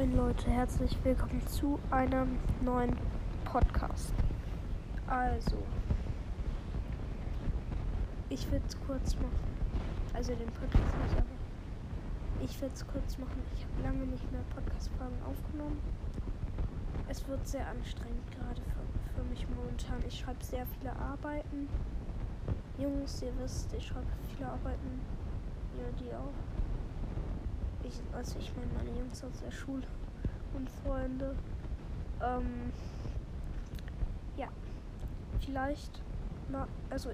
Moin Leute, herzlich willkommen zu einem neuen Podcast. Also, ich würde es kurz machen. Also den Podcast nicht, aber ich würde es kurz machen. Ich habe lange nicht mehr Podcast-Folgen aufgenommen. Es wird sehr anstrengend gerade für, für mich momentan. Ich schreibe sehr viele Arbeiten. Jungs, ihr wisst, ich schreibe viele Arbeiten. Ja, die auch ich, also ich meine meine Jungs aus der Schule und Freunde. Ähm, ja, vielleicht mal, also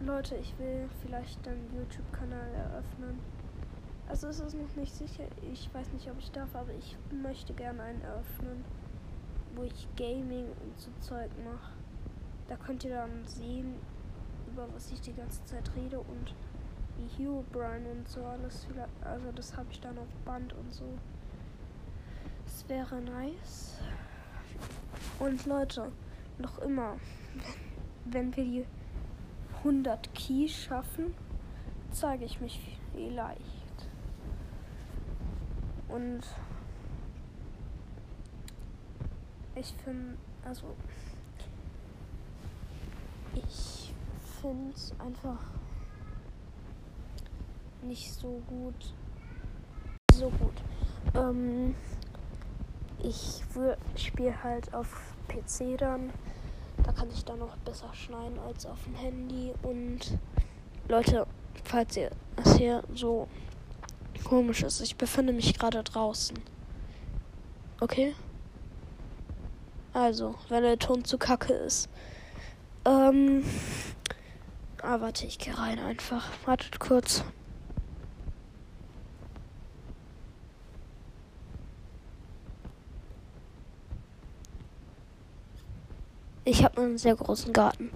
Leute, ich will vielleicht einen YouTube-Kanal eröffnen. Also es ist noch nicht sicher. Ich weiß nicht, ob ich darf, aber ich möchte gerne einen eröffnen, wo ich Gaming und so Zeug mache. Da könnt ihr dann sehen, über was ich die ganze Zeit rede und wie Hugh Brian und so alles. Also das habe ich dann auf Band und so. Das wäre nice. Und Leute, noch immer, wenn wir die 100 Keys schaffen, zeige ich mich vielleicht. Und ich finde, also ich finde es einfach nicht so gut. So gut. Ähm, ich spiele halt auf PC dann. Da kann ich dann noch besser schneiden als auf dem Handy. Und Leute, falls ihr das hier so komisch ist, ich befinde mich gerade draußen. Okay? Also, wenn der Ton zu kacke ist. Ähm. Ah, warte, ich gehe rein einfach. Wartet kurz. Ich habe einen sehr großen Garten.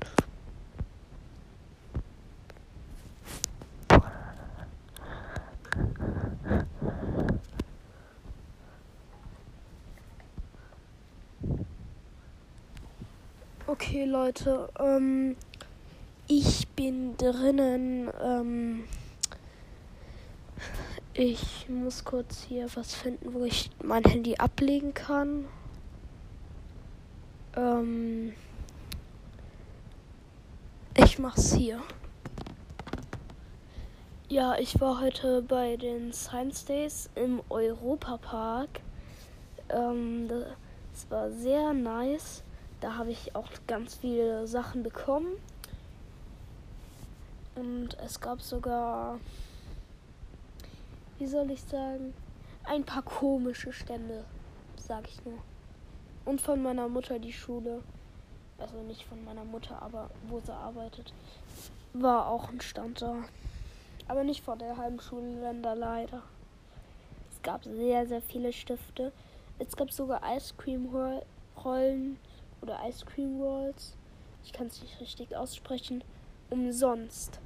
Okay, Leute, ähm, ich bin drinnen. Ähm, ich muss kurz hier was finden, wo ich mein Handy ablegen kann. Ähm, ich mach's hier. Ja, ich war heute bei den Science Days im Europapark. Ähm, das war sehr nice. Da habe ich auch ganz viele Sachen bekommen. Und es gab sogar, wie soll ich sagen, ein paar komische Stände, sag ich nur. Und von meiner Mutter die Schule. Also nicht von meiner Mutter, aber wo sie arbeitet. War auch ein Stand da. Aber nicht vor der halben Schulländer leider. Es gab sehr, sehr viele Stifte. Es gab sogar Ice Cream Rollen oder Ice Cream Rolls. Ich kann es nicht richtig aussprechen. Umsonst.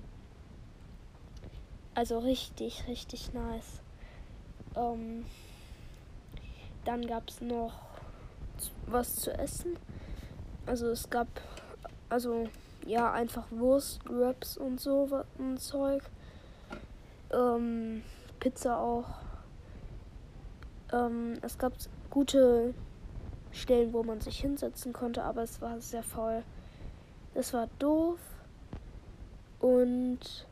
Also richtig, richtig nice. Ähm, dann gab es noch was zu essen. Also es gab, also ja, einfach Wurst, Wraps und so ein Zeug. Ähm, Pizza auch. Ähm, es gab gute Stellen, wo man sich hinsetzen konnte, aber es war sehr voll. Es war doof. Und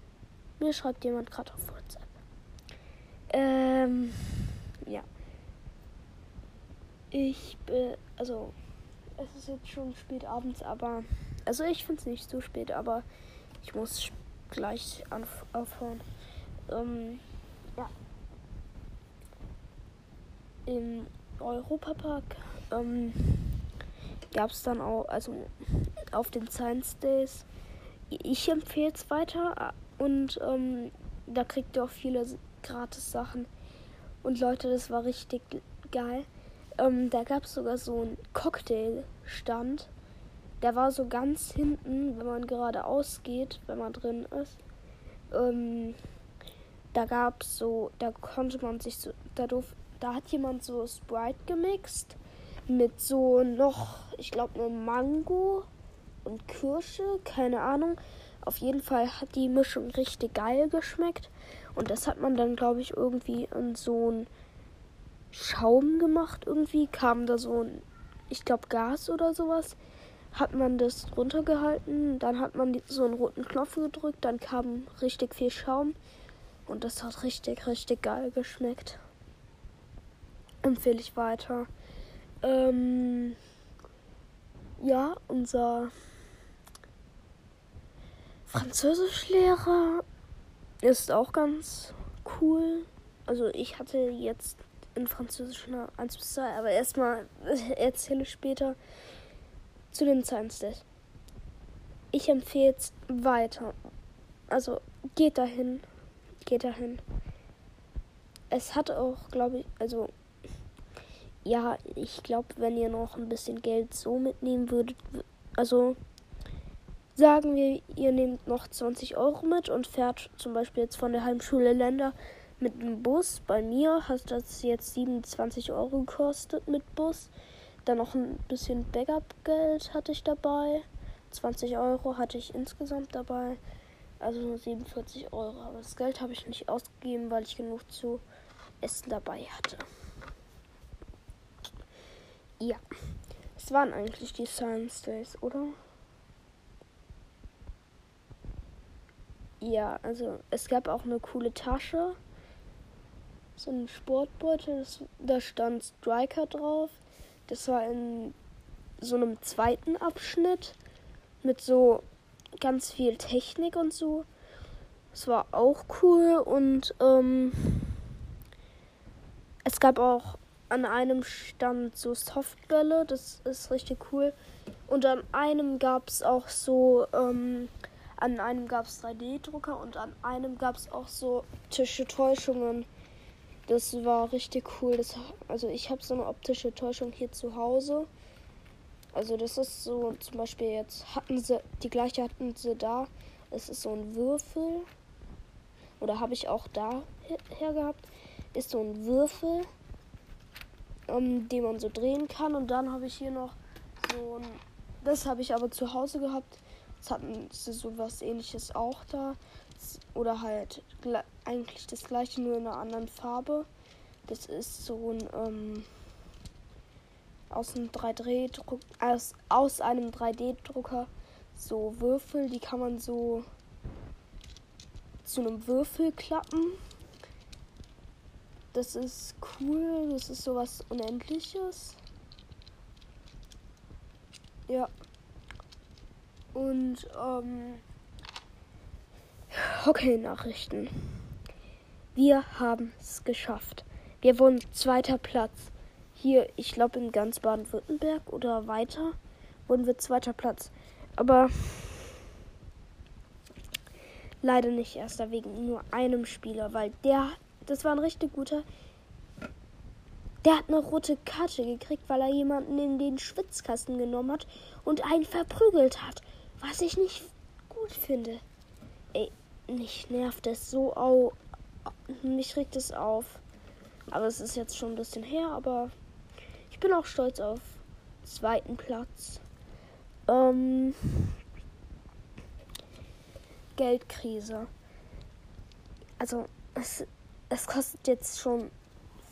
mir schreibt jemand gerade auf WhatsApp. Ähm, ja. Ich bin, also, es ist jetzt schon spät abends, aber, also ich finde es nicht so spät, aber ich muss gleich auf, aufhören. Ähm, ja. Im Europapark ähm, gab es dann auch, also auf den Science Days. Ich empfehle es weiter und ähm, da kriegt ihr auch viele gratis Sachen. Und Leute, das war richtig geil. Ähm, da gab es sogar so einen Cocktailstand. Der war so ganz hinten, wenn man geradeaus geht, wenn man drin ist. Ähm, da gab es so, da konnte man sich so, da, durf, da hat jemand so Sprite gemixt mit so noch, ich glaube, nur Mango und Kirsche, keine Ahnung. Auf jeden Fall hat die Mischung richtig geil geschmeckt. Und das hat man dann, glaube ich, irgendwie in so ein Schaum gemacht irgendwie. Kam da so ein, ich glaube, Gas oder sowas. Hat man das runtergehalten, dann hat man so einen roten Knopf gedrückt, dann kam richtig viel Schaum. Und das hat richtig, richtig geil geschmeckt. Empfehle ich weiter. Ähm, ja, unser Französischlehrer ist auch ganz cool. Also ich hatte jetzt in Französisch eine 1 bis 2, aber erstmal erzähle ich später zu dem Science Day. Ich empfehle es weiter. Also geht dahin. Geht dahin. Es hat auch, glaube ich, also ja, ich glaube, wenn ihr noch ein bisschen Geld so mitnehmen würdet, also Sagen wir, ihr nehmt noch 20 Euro mit und fährt zum Beispiel jetzt von der Heimschule Länder mit dem Bus. Bei mir hat das jetzt 27 Euro gekostet mit Bus. Dann noch ein bisschen Backup-Geld hatte ich dabei. 20 Euro hatte ich insgesamt dabei. Also nur 47 Euro. Aber das Geld habe ich nicht ausgegeben, weil ich genug zu essen dabei hatte. Ja. Es waren eigentlich die Science Days, oder? Ja, also es gab auch eine coole Tasche. So ein Sportbeutel, das, da stand Striker drauf. Das war in so einem zweiten Abschnitt mit so ganz viel Technik und so. Das war auch cool und ähm, es gab auch an einem Stand so Softbälle, das ist richtig cool. Und an einem gab es auch so ähm, an einem gab es 3D-Drucker und an einem gab es auch so optische Täuschungen. Das war richtig cool. Das, also ich habe so eine optische Täuschung hier zu Hause. Also das ist so, zum Beispiel jetzt hatten sie, die gleiche hatten sie da. Es ist so ein Würfel. Oder habe ich auch da her gehabt. Ist so ein Würfel, ähm, den man so drehen kann. Und dann habe ich hier noch so ein, das habe ich aber zu Hause gehabt Jetzt hatten sie sowas ähnliches auch da. Oder halt eigentlich das gleiche, nur in einer anderen Farbe. Das ist so ein ähm, aus einem 3D-Druck, aus, aus einem 3D-Drucker so Würfel, die kann man so zu einem Würfel klappen. Das ist cool, das ist sowas Unendliches. Ja. Und, ähm, okay, Nachrichten. Wir haben es geschafft. Wir wurden zweiter Platz. Hier, ich glaube in ganz Baden-Württemberg oder weiter, wurden wir zweiter Platz. Aber leider nicht erster wegen nur einem Spieler, weil der, das war ein richtig guter. Der hat eine rote Karte gekriegt, weil er jemanden in den Schwitzkasten genommen hat und einen verprügelt hat. Was ich nicht gut finde. Ey, mich nervt das so au. Mich regt es auf. Aber es ist jetzt schon ein bisschen her, aber ich bin auch stolz auf zweiten Platz. Ähm, Geldkrise. Also es, es kostet jetzt schon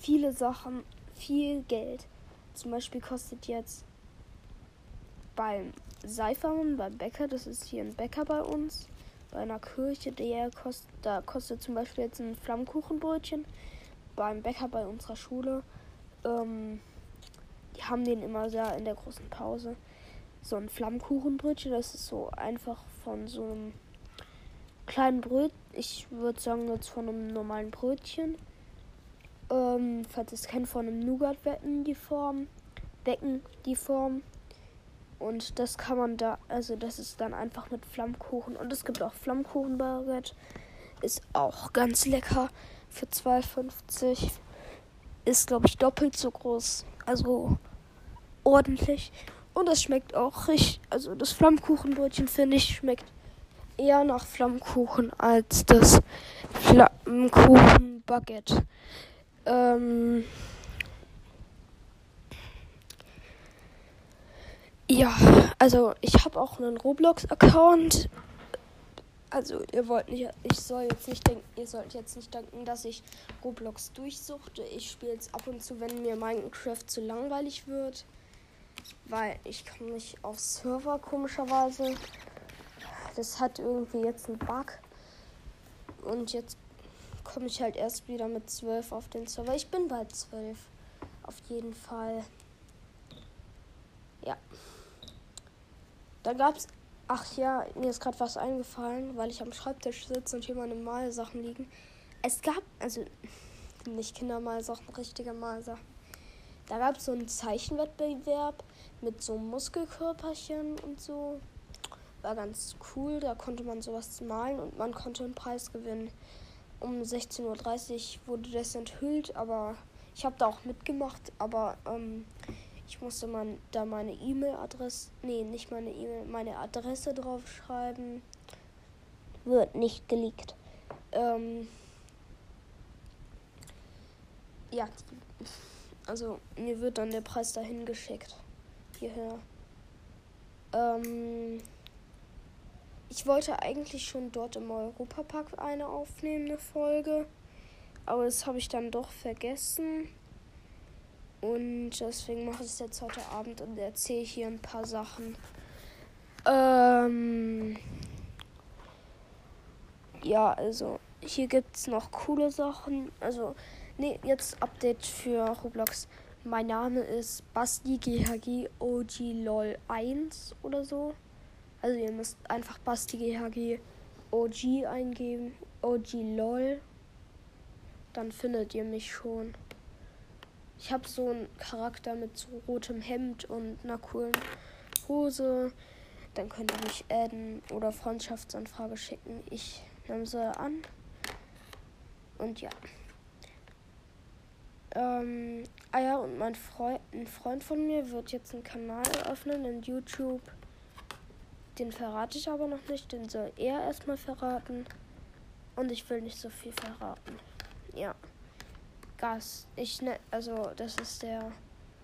viele Sachen viel Geld. Zum Beispiel kostet jetzt beim Seifern beim Bäcker, das ist hier ein Bäcker bei uns, bei einer Kirche, der kostet, da kostet zum Beispiel jetzt ein Flammkuchenbrötchen beim Bäcker bei unserer Schule. Ähm, die haben den immer sehr in der großen Pause. So ein Flammkuchenbrötchen, das ist so einfach von so einem kleinen Brötchen. Ich würde sagen, jetzt von einem normalen Brötchen. Ähm, falls es kennt, von einem Nougat-Wecken die Form. Becken die Form. Und das kann man da, also das ist dann einfach mit Flammkuchen. Und es gibt auch Flammkuchenbaguette. Ist auch ganz lecker für 2,50. Ist, glaube ich, doppelt so groß. Also ordentlich. Und es schmeckt auch richtig. Also das Flammkuchenbrötchen, finde ich, schmeckt eher nach Flammkuchen als das Flammkuchenbaguette. Ähm. Ja, also ich habe auch einen Roblox-Account. Also ihr wollt nicht, ich soll jetzt nicht denken, ihr sollt jetzt nicht denken, dass ich Roblox durchsuchte. Ich spiele es ab und zu, wenn mir Minecraft zu langweilig wird. Weil ich komme nicht auf Server komischerweise. Das hat irgendwie jetzt einen Bug. Und jetzt komme ich halt erst wieder mit 12 auf den Server. Ich bin bald 12. Auf jeden Fall. Ja. Da gab's Ach ja, mir ist gerade was eingefallen, weil ich am Schreibtisch sitze und hier meine Malsachen liegen. Es gab, also nicht Kindermalsachen, richtige Malsachen. Da gab es so einen Zeichenwettbewerb mit so Muskelkörperchen und so. War ganz cool, da konnte man sowas malen und man konnte einen Preis gewinnen. Um 16.30 Uhr wurde das enthüllt, aber ich habe da auch mitgemacht, aber ähm, ich musste man da meine E-Mail-Adresse, nee, nicht meine E-Mail, meine Adresse draufschreiben. Wird nicht geleakt. Ähm, ja, also mir wird dann der Preis dahin geschickt. Hierher. Ähm, ich wollte eigentlich schon dort im Europapark eine aufnehmen, eine Folge. Aber das habe ich dann doch vergessen. Und deswegen mache ich es jetzt heute Abend und erzähle hier ein paar Sachen. Ähm ja, also hier gibt es noch coole Sachen. Also, nee, jetzt Update für Roblox. Mein Name ist Basti GHG OG LOL 1 oder so. Also ihr müsst einfach Basti GHG OG eingeben. OG LOL. Dann findet ihr mich schon. Ich habe so einen Charakter mit so rotem Hemd und einer coolen Hose. Dann könnt ihr mich adden oder Freundschaftsanfrage schicken. Ich nehme sie an. Und ja. Ähm, ah ja, und mein Freund, ein Freund von mir wird jetzt einen Kanal eröffnen in YouTube. Den verrate ich aber noch nicht. Den soll er erstmal verraten. Und ich will nicht so viel verraten. Ja. Gas. Ich ne, also das ist der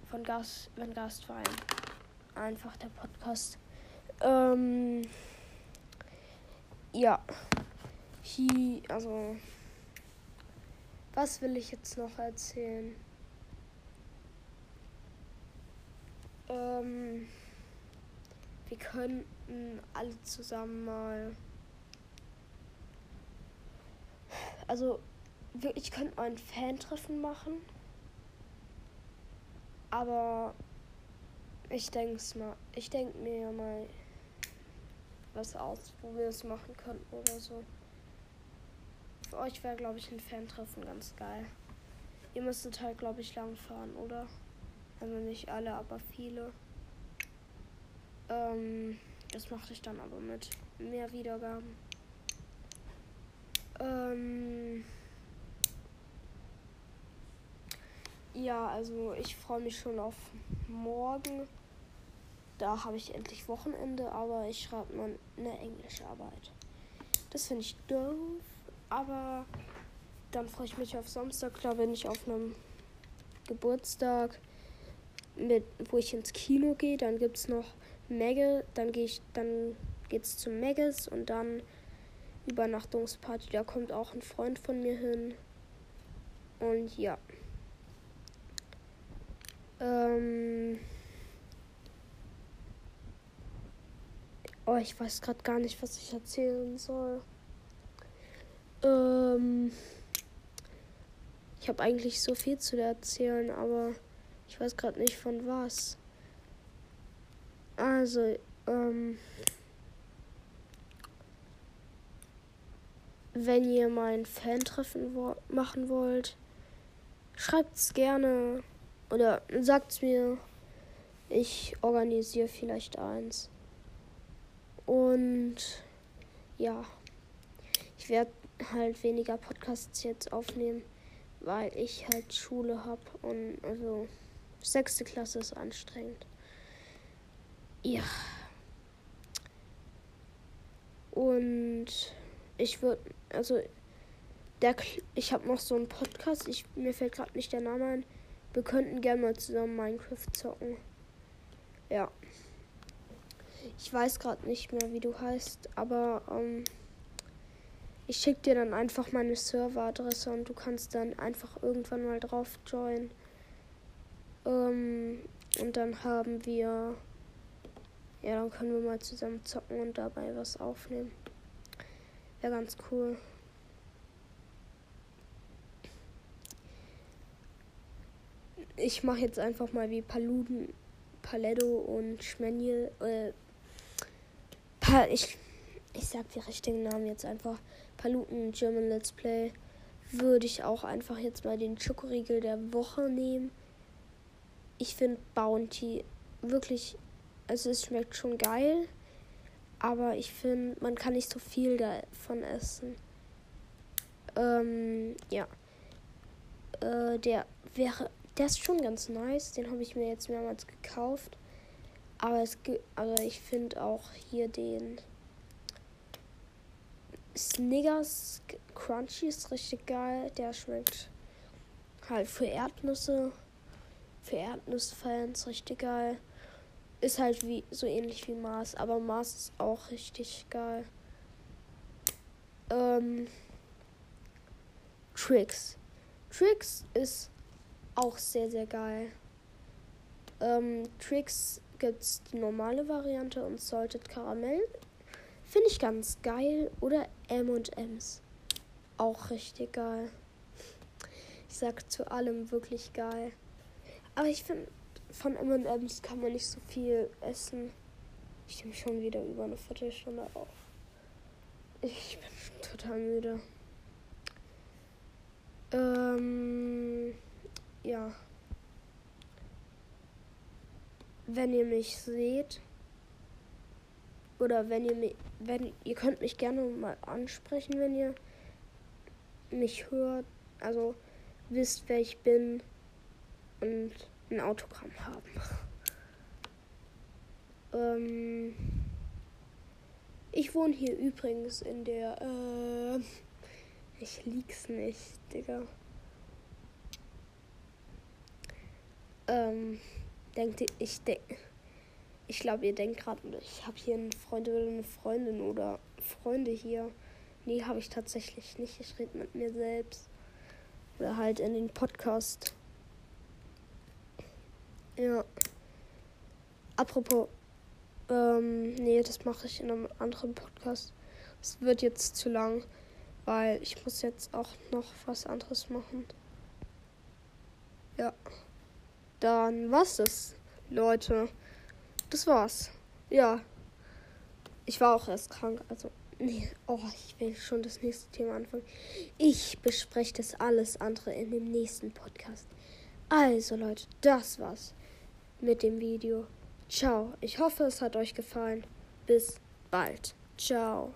von Gas, wenn Gastwein. Einfach der Podcast. Ähm, ja. Hi, also was will ich jetzt noch erzählen? Ähm, wir könnten alle zusammen mal. Also ich könnte mal ein Fan-Treffen machen. Aber ich denke mal, ich denke mir mal was aus, wo wir es machen könnten oder so. Für euch wäre, glaube ich, ein Fan-Treffen ganz geil. Ihr müsstet halt, glaube ich, lang fahren, oder? Also nicht alle, aber viele. Ähm, das mache ich dann aber mit mehr Wiedergaben. Ähm. Ja, also ich freue mich schon auf morgen. Da habe ich endlich Wochenende, aber ich schreibe nur eine englische Arbeit. Das finde ich doof, aber dann freue ich mich auf Samstag. Da bin ich auf einem Geburtstag, mit, wo ich ins Kino gehe. Dann gibt es noch Megge, dann gehe ich, dann geht's zu Megges und dann Übernachtungsparty. Da kommt auch ein Freund von mir hin. Und ja. Ähm oh, ich weiß gerade gar nicht, was ich erzählen soll. Ähm ich habe eigentlich so viel zu erzählen, aber ich weiß gerade nicht von was. Also, ähm, wenn ihr mein Fan-Treffen wo machen wollt, schreibt es gerne oder sagt's mir, ich organisiere vielleicht eins. Und ja, ich werde halt weniger Podcasts jetzt aufnehmen, weil ich halt Schule habe und also sechste Klasse ist anstrengend. Ja. Und ich würde, also der, ich habe noch so einen Podcast, ich, mir fällt gerade nicht der Name ein. Wir könnten gerne mal zusammen Minecraft zocken. Ja. Ich weiß gerade nicht mehr, wie du heißt, aber ähm, Ich schicke dir dann einfach meine Serveradresse und du kannst dann einfach irgendwann mal drauf joinen. Ähm, und dann haben wir. Ja, dann können wir mal zusammen zocken und dabei was aufnehmen. Wäre ganz cool. Ich mache jetzt einfach mal wie Paluden, Paletto und Schmenjel. Äh, pa ich, ich sag die richtigen Namen jetzt einfach. Paluten German Let's Play. Würde ich auch einfach jetzt mal den Schokoriegel der Woche nehmen. Ich finde Bounty wirklich, also es schmeckt schon geil. Aber ich finde, man kann nicht so viel davon essen. Ähm, ja. Äh, der wäre, der ist schon ganz nice. Den habe ich mir jetzt mehrmals gekauft. Aber es aber ich finde auch hier den Snickers Crunchy ist richtig geil. Der schmeckt halt für Erdnüsse, für Erdnussfans richtig geil. Ist halt wie so ähnlich wie Mars, aber Mars ist auch richtig geil. Ähm, Tricks. Tricks ist auch sehr, sehr geil. Ähm, Tricks gibt's die normale Variante und Salted Karamell. Finde ich ganz geil. Oder M&M's. Auch richtig geil. Ich sag zu allem wirklich geil. Aber ich finde von M&M's kann man nicht so viel essen. Ich nehme schon wieder über eine Viertelstunde auf. Ich bin total müde. Ähm, ja. Wenn ihr mich seht oder wenn ihr mich, wenn ihr könnt mich gerne mal ansprechen, wenn ihr mich hört, also wisst, wer ich bin und ein Autogramm haben. ähm, ich wohne hier übrigens in der. Äh, ich lieg's nicht, Digga. Ähm, denkt ihr, ich denke. Ich glaube, ihr denkt gerade, ich habe hier einen Freund oder eine Freundin oder Freunde hier. Nee, habe ich tatsächlich nicht. Ich rede mit mir selbst. Oder halt in den Podcast. Ja. Apropos, ähm, nee, das mache ich in einem anderen Podcast. Es wird jetzt zu lang, weil ich muss jetzt auch noch was anderes machen. Ja. Dann war's das, Leute. Das war's. Ja. Ich war auch erst krank, also. Nee, oh, ich will schon das nächste Thema anfangen. Ich bespreche das alles andere in dem nächsten Podcast. Also, Leute, das war's mit dem Video. Ciao. Ich hoffe, es hat euch gefallen. Bis bald. Ciao.